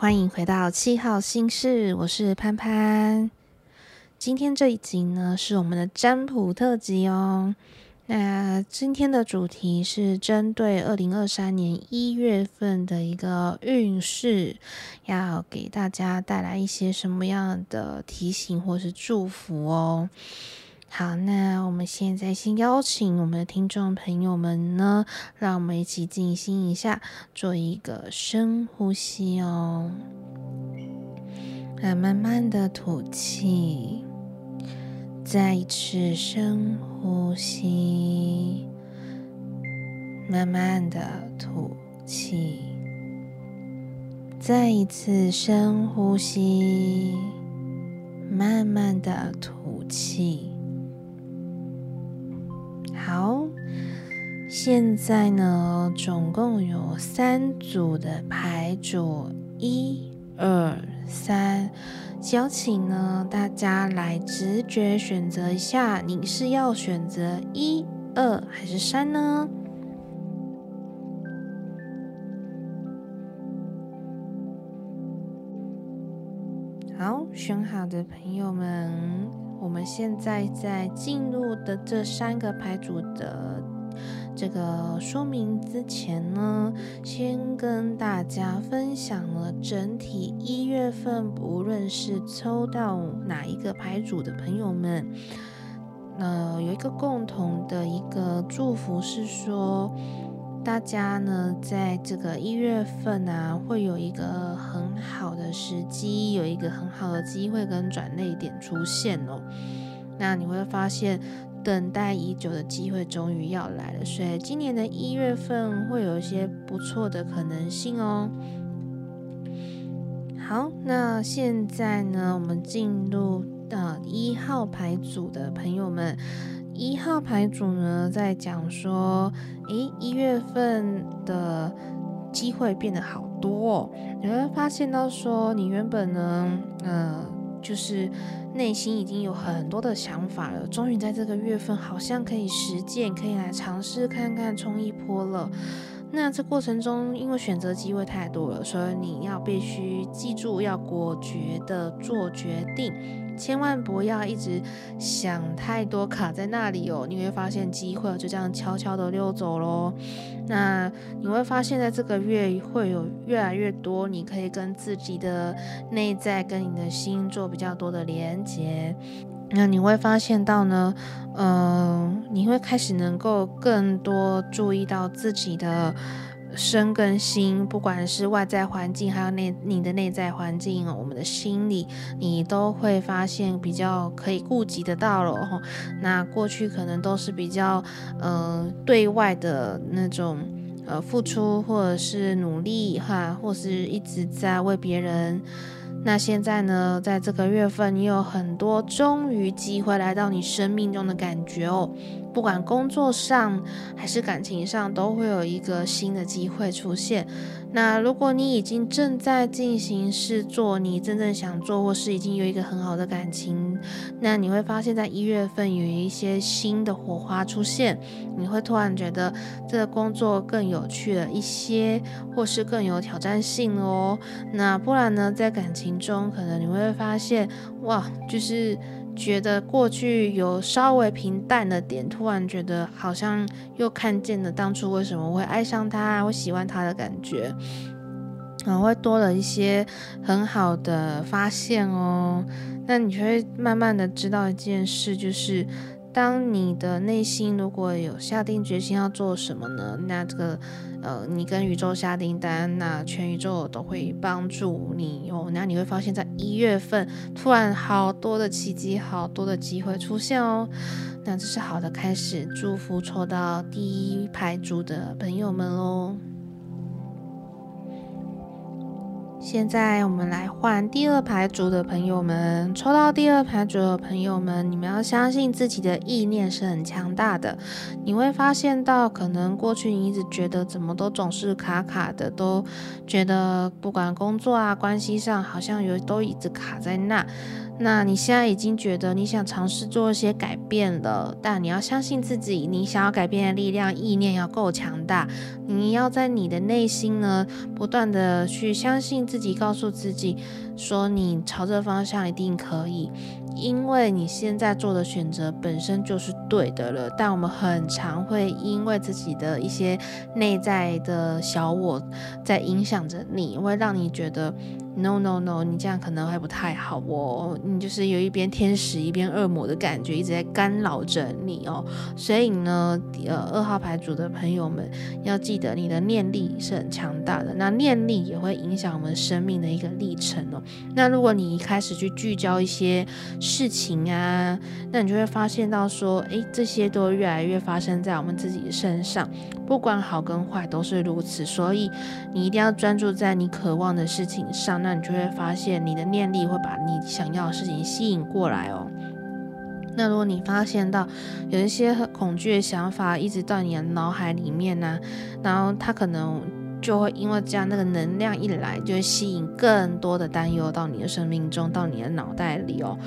欢迎回到七号心事，我是潘潘。今天这一集呢，是我们的占卜特辑哦。那今天的主题是针对二零二三年一月份的一个运势，要给大家带来一些什么样的提醒或是祝福哦。好，那我们现在先邀请我们的听众朋友们呢，让我们一起静心一下，做一个深呼吸哦。啊，慢慢的吐气，再一次深呼吸，慢慢的吐气，再一次深呼吸，慢慢的吐气。现在呢，总共有三组的牌组，一、二、三。邀请呢，大家来直觉选择一下，你是要选择一、二还是三呢？好，选好的朋友们。我们现在在进入的这三个牌组的这个说明之前呢，先跟大家分享了整体一月份，不论是抽到哪一个牌组的朋友们，呃，有一个共同的一个祝福是说。大家呢，在这个一月份啊，会有一个很好的时机，有一个很好的机会跟转捩点出现哦。那你会发现，等待已久的机会终于要来了，所以今年的一月份会有一些不错的可能性哦。好，那现在呢，我们进入到一号牌组的朋友们。一号牌组呢，在讲说，诶，一月份的机会变得好多哦。你会发现到说，你原本呢，呃，就是内心已经有很多的想法了，终于在这个月份好像可以实践，可以来尝试看看冲一波了。那这过程中，因为选择机会太多了，所以你要必须记住，要果决的做决定。千万不要一直想太多，卡在那里哦，你会发现机会就这样悄悄的溜走喽。那你会发现在这个月会有越来越多，你可以跟自己的内在、跟你的心做比较多的连接。那你会发现到呢，嗯、你会开始能够更多注意到自己的。身跟心，不管是外在环境，还有内你的内在环境，我们的心里，你都会发现比较可以顾及得到了。那过去可能都是比较呃对外的那种呃付出，或者是努力哈，或是一直在为别人。那现在呢，在这个月份，你有很多终于机会来到你生命中的感觉哦。不管工作上还是感情上，都会有一个新的机会出现。那如果你已经正在进行是做你真正想做，或是已经有一个很好的感情，那你会发现在一月份有一些新的火花出现，你会突然觉得这个工作更有趣了一些，或是更有挑战性哦。那不然呢，在感情中，可能你会发现，哇，就是。觉得过去有稍微平淡的点，突然觉得好像又看见了当初为什么会爱上他，会喜欢他的感觉，然后会多了一些很好的发现哦。那你就会慢慢的知道一件事，就是当你的内心如果有下定决心要做什么呢？那这个，呃，你跟宇宙下订单，那全宇宙都会帮助你哦。那你会发现在一月份，突然好多的奇迹，好多的机会出现哦。那这是好的开始，祝福抽到第一排组的朋友们哦。现在我们来换第二排组的朋友们，抽到第二排组的朋友们，你们要相信自己的意念是很强大的。你会发现到，可能过去你一直觉得怎么都总是卡卡的，都觉得不管工作啊、关系上，好像有都一直卡在那。那你现在已经觉得你想尝试做一些改变了，但你要相信自己，你想要改变的力量、意念要够强大。你要在你的内心呢，不断的去相信自己，告诉自己说你朝这方向一定可以。因为你现在做的选择本身就是对的了，但我们很常会因为自己的一些内在的小我在影响着你，会让你觉得 no no no，你这样可能会不太好哦，你就是有一边天使一边恶魔的感觉一直在干扰着你哦，所以呢，呃，二号牌组的朋友们要记得，你的念力是很强大的，那念力也会影响我们生命的一个历程哦。那如果你一开始去聚焦一些。事情啊，那你就会发现到说，诶，这些都越来越发生在我们自己身上，不管好跟坏都是如此。所以你一定要专注在你渴望的事情上，那你就会发现你的念力会把你想要的事情吸引过来哦。那如果你发现到有一些恐惧的想法一直到你的脑海里面呢，然后它可能就会因为这样，那个能量一来，就会吸引更多的担忧到你的生命中，到你的脑袋里哦。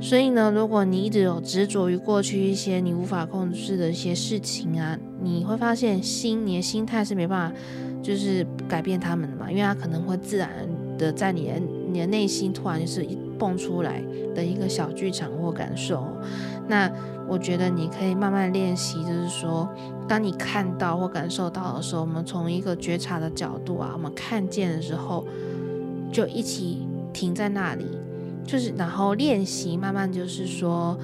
所以呢，如果你一直有执着于过去一些你无法控制的一些事情啊，你会发现心，你的心态是没办法，就是改变他们的嘛，因为它可能会自然的在你的你的内心突然就是蹦出来的一个小剧场或感受。那我觉得你可以慢慢练习，就是说，当你看到或感受到的时候，我们从一个觉察的角度啊，我们看见的时候，就一起停在那里。就是，然后练习，慢慢就是说，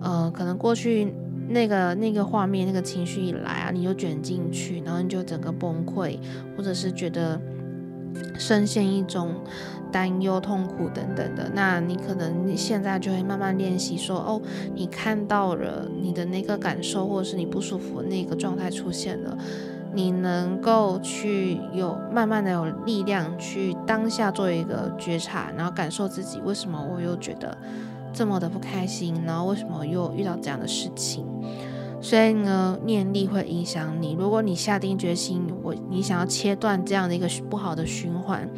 呃，可能过去那个那个画面、那个情绪一来啊，你就卷进去，然后你就整个崩溃，或者是觉得深陷一种担忧、痛苦等等的。那你可能你现在就会慢慢练习说，哦，你看到了你的那个感受，或者是你不舒服那个状态出现了。你能够去有慢慢的有力量去当下做一个觉察，然后感受自己为什么我又觉得这么的不开心，然后为什么又遇到这样的事情。所以呢，念力会影响你。如果你下定决心，我你想要切断这样的一个不好的循环，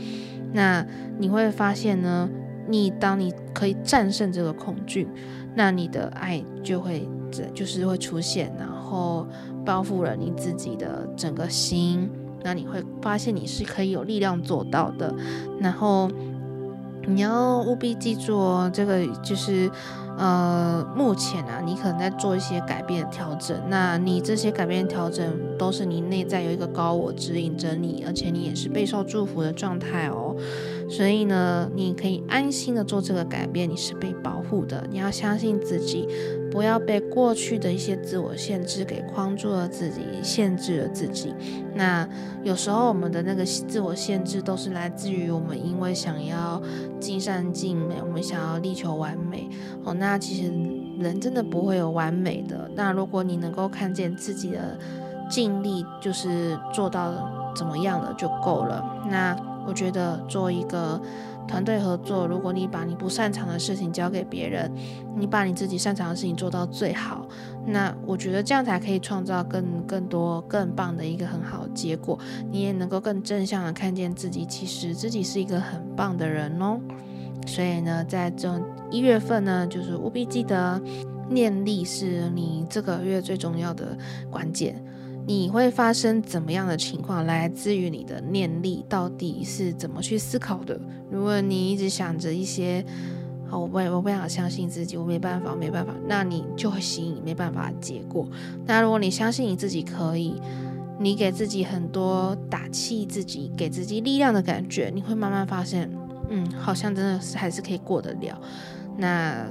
那你会发现呢，你当你可以战胜这个恐惧，那你的爱就会就是会出现，然后。包覆了你自己的整个心，那你会发现你是可以有力量做到的。然后你要务必记住哦，这个就是呃，目前啊，你可能在做一些改变调整。那你这些改变调整都是你内在有一个高我指引着你，而且你也是备受祝福的状态哦。所以呢，你可以安心的做这个改变，你是被保护的。你要相信自己，不要被过去的一些自我限制给框住了自己，限制了自己。那有时候我们的那个自我限制都是来自于我们因为想要尽善尽美，我们想要力求完美。哦，那其实人真的不会有完美的。那如果你能够看见自己的尽力，就是做到怎么样的就够了。那。我觉得做一个团队合作，如果你把你不擅长的事情交给别人，你把你自己擅长的事情做到最好，那我觉得这样才可以创造更更多更棒的一个很好的结果。你也能够更正向的看见自己，其实自己是一个很棒的人哦。所以呢，在这一月份呢，就是务必记得念力是你这个月最重要的关键。你会发生怎么样的情况，来自于你的念力到底是怎么去思考的。如果你一直想着一些，好，我不，我不想相信自己，我没办法，没办法，那你就会吸引没办法的结果。那如果你相信你自己可以，你给自己很多打气，自己给自己力量的感觉，你会慢慢发现，嗯，好像真的是还是可以过得了。那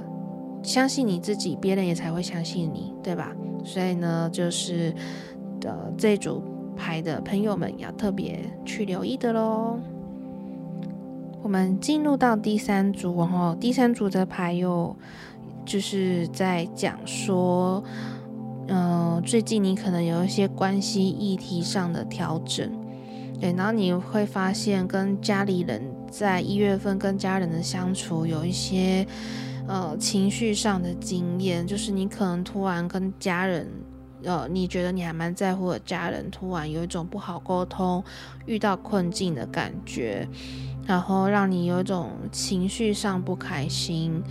相信你自己，别人也才会相信你，对吧？所以呢，就是的这组牌的朋友们要特别去留意的喽。我们进入到第三组，然后第三组的牌又就是在讲说，嗯、最近你可能有一些关系议题上的调整，对，然后你会发现跟家里人在一月份跟家人的相处有一些呃情绪上的经验，就是你可能突然跟家人，呃，你觉得你还蛮在乎的家人，突然有一种不好沟通、遇到困境的感觉。然后让你有一种情绪上不开心，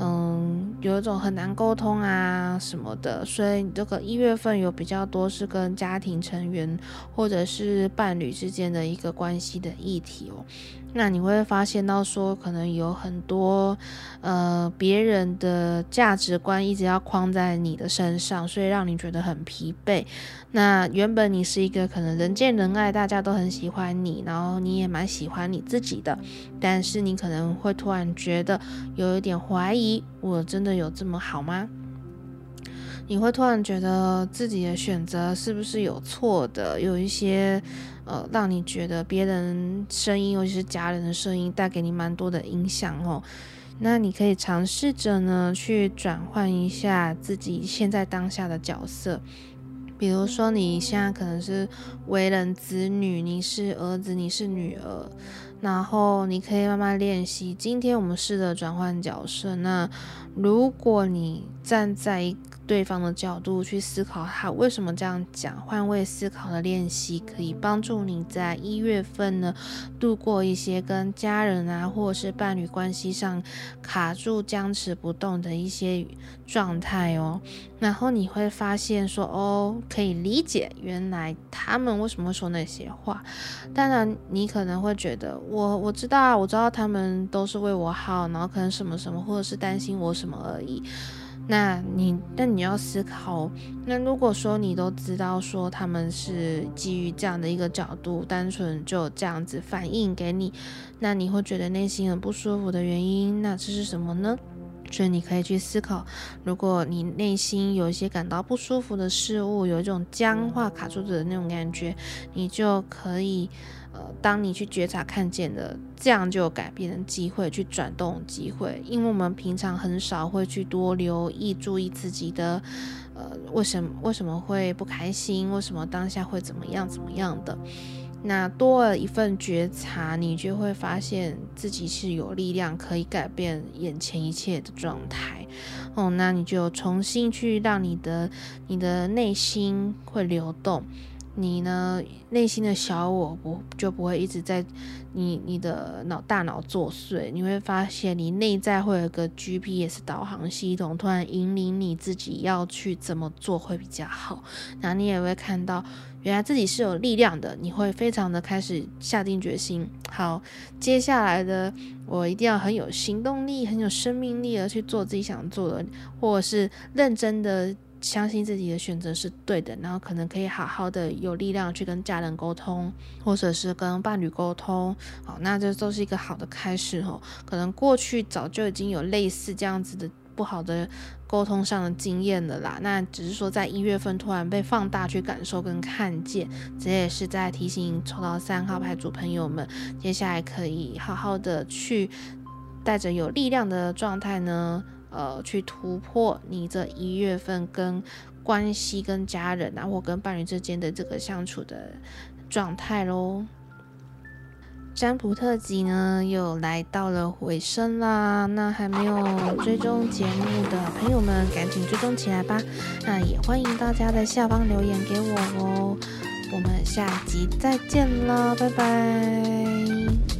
嗯，有一种很难沟通啊什么的，所以你这个一月份有比较多是跟家庭成员或者是伴侣之间的一个关系的议题哦。那你会发现到说，可能有很多呃别人的价值观一直要框在你的身上，所以让你觉得很疲惫。那原本你是一个可能人见人爱，大家都很喜欢你，然后你也蛮喜欢你自己的，但是你可能会突然觉得有一点怀疑，我真的有这么好吗？你会突然觉得自己的选择是不是有错的？有一些。呃，让你觉得别人声音，尤其是家人的声音，带给你蛮多的影响哦。那你可以尝试着呢，去转换一下自己现在当下的角色。比如说，你现在可能是为人子女，你是儿子，你是女儿，然后你可以慢慢练习。今天我们试着转换角色。那如果你站在一对方的角度去思考，他为什么这样讲？换位思考的练习可以帮助你在一月份呢，度过一些跟家人啊，或者是伴侣关系上卡住、僵持不动的一些状态哦。然后你会发现说，哦，可以理解原来他们为什么说那些话。当然，你可能会觉得，我我知道啊，我知道他们都是为我好，然后可能什么什么，或者是担心我什么而已。那你，那你要思考，那如果说你都知道说他们是基于这样的一个角度，单纯就这样子反应给你，那你会觉得内心很不舒服的原因，那这是什么呢？所以你可以去思考，如果你内心有一些感到不舒服的事物，有一种僵化卡住的那种感觉，你就可以。呃，当你去觉察、看见的，这样就有改变的机会，去转动机会。因为我们平常很少会去多留意、注意自己的，呃，为什么为什么会不开心？为什么当下会怎么样怎么样的？那多了一份觉察，你就会发现自己是有力量可以改变眼前一切的状态。哦，那你就重新去让你的你的内心会流动。你呢，内心的小我不就不会一直在你你的脑大脑作祟？你会发现你内在会有个 GPS 导航系统，突然引领你自己要去怎么做会比较好。然后你也会看到，原来自己是有力量的。你会非常的开始下定决心，好，接下来的我一定要很有行动力、很有生命力的去做自己想做的，或者是认真的。相信自己的选择是对的，然后可能可以好好的有力量去跟家人沟通，或者是跟伴侣沟通，好，那这都是一个好的开始哦。可能过去早就已经有类似这样子的不好的沟通上的经验了啦，那只是说在一月份突然被放大去感受跟看见，这也是在提醒抽到三号牌组朋友们，接下来可以好好的去带着有力量的状态呢。呃，去突破你这一月份跟关系、跟家人啊，或跟伴侣之间的这个相处的状态喽。占卜特辑呢，又来到了尾声啦。那还没有追踪节目的朋友们，赶紧追踪起来吧。那也欢迎大家在下方留言给我哦。我们下集再见啦，拜拜。